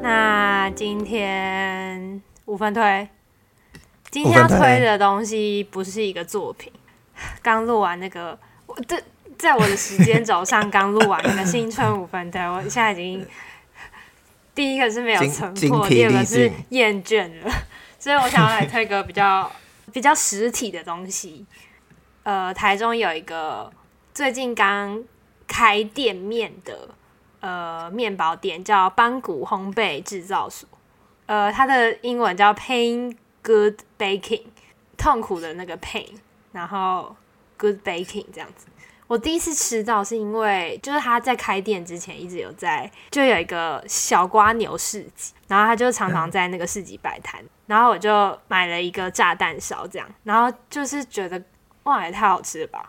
那今天五分推，今天要推的东西不是一个作品。刚录完那个，我这在我的时间轴上刚录完那个新春五分推，我现在已经第一个是没有存货，第二个是厌倦了，所以我想要来推个比较 比较实体的东西。呃，台中有一个最近刚开店面的呃面包店，叫邦谷烘焙制造所。呃，它的英文叫 Pain Good Baking，痛苦的那个 pain，然后 Good Baking 这样子。我第一次吃到是因为就是他在开店之前一直有在，就有一个小瓜牛市集，然后他就常常在那个市集摆摊，然后我就买了一个炸弹烧这样，然后就是觉得。哇，也太好吃了吧！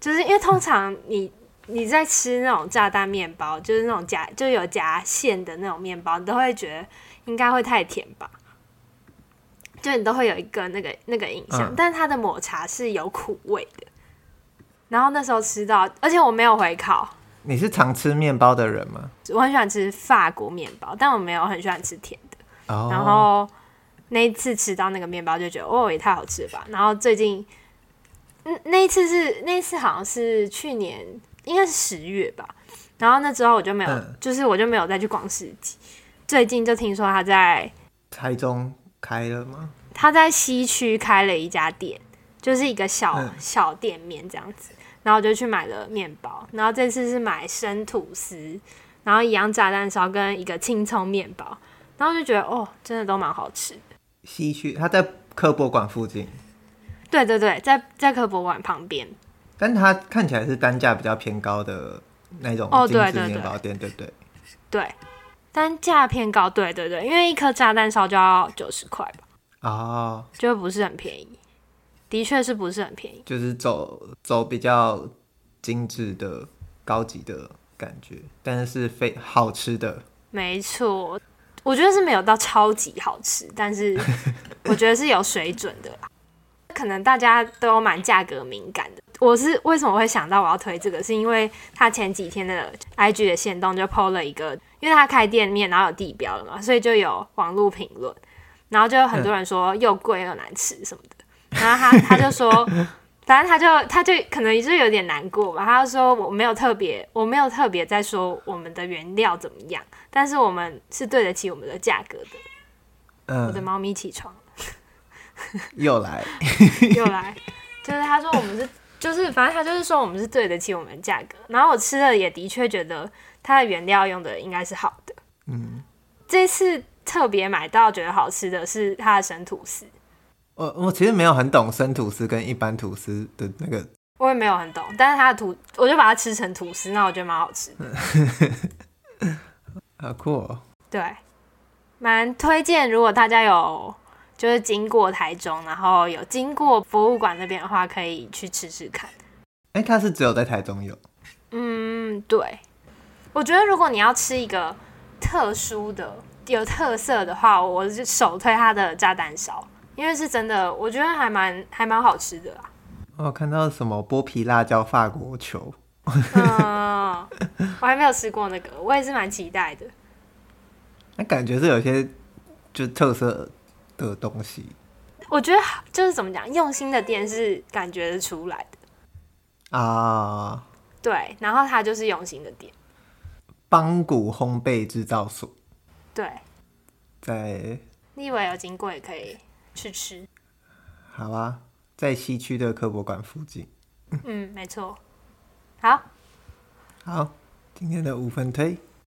就是因为通常你你在吃那种炸弹面包，就是那种夹就有夹馅的那种面包，你都会觉得应该会太甜吧？就你都会有一个那个那个印象。嗯、但是它的抹茶是有苦味的。然后那时候吃到，而且我没有回烤。你是常吃面包的人吗？我很喜欢吃法国面包，但我没有很喜欢吃甜的。哦、然后那一次吃到那个面包，就觉得哦，也太好吃了吧！然后最近。那一次是那一次好像是去年，应该是十月吧。然后那之后我就没有，嗯、就是我就没有再去逛市集。最近就听说他在台中开了吗？他在西区开了一家店，就是一个小、嗯、小店面这样子。然后我就去买了面包。然后这次是买生吐司，然后一样炸弹烧跟一个青葱面包。然后就觉得哦，真的都蛮好吃。西区他在科博馆附近。对对对，在在科博馆旁边，但它看起来是单价比较偏高的那种精致面包店，对对对，对，单价偏高，对对对，因为一颗炸弹烧就要九十块吧，哦，就不是很便宜，的确是不是很便宜，就是走走比较精致的高级的感觉，但是是非好吃的，没错，我觉得是没有到超级好吃，但是我觉得是有水准的啦。可能大家都蛮价格敏感的。我是为什么会想到我要推这个，是因为他前几天的 IG 的线动就 PO 了一个，因为他开店面，然后有地标了嘛，所以就有网络评论，然后就有很多人说又贵又难吃什么的。然后他他就说，反正他就他就可能就有点难过吧。他就说我没有特别，我没有特别在说我们的原料怎么样，但是我们是对得起我们的价格的。嗯，我的猫咪起床。又来，又来，就是他说我们是，就是反正他就是说我们是对得起我们价格。然后我吃了也的确觉得它的原料用的应该是好的。嗯，这次特别买到觉得好吃的是它的生吐司。我我其实没有很懂生吐司跟一般吐司的那个，我也没有很懂，但是它的吐，我就把它吃成吐司，那我觉得蛮好吃的。好酷哦！对，蛮推荐，如果大家有。就是经过台中，然后有经过博物馆那边的话，可以去吃吃看。哎、欸，它是只有在台中有？嗯，对。我觉得如果你要吃一个特殊的、有特色的话，我就首推它的炸蛋烧，因为是真的，我觉得还蛮还蛮好吃的啦。我看到什么剥皮辣椒法国球？嗯，我还没有吃过那个，我也是蛮期待的。那感觉是有些就特色的东西，我觉得就是怎么讲，用心的店是感觉得出来的啊。对，然后它就是用心的店。邦谷烘焙制造所，对，在你以为有经过也可以去吃。好啊，在西区的科博馆附近。嗯，没错。好，好，今天的五分推。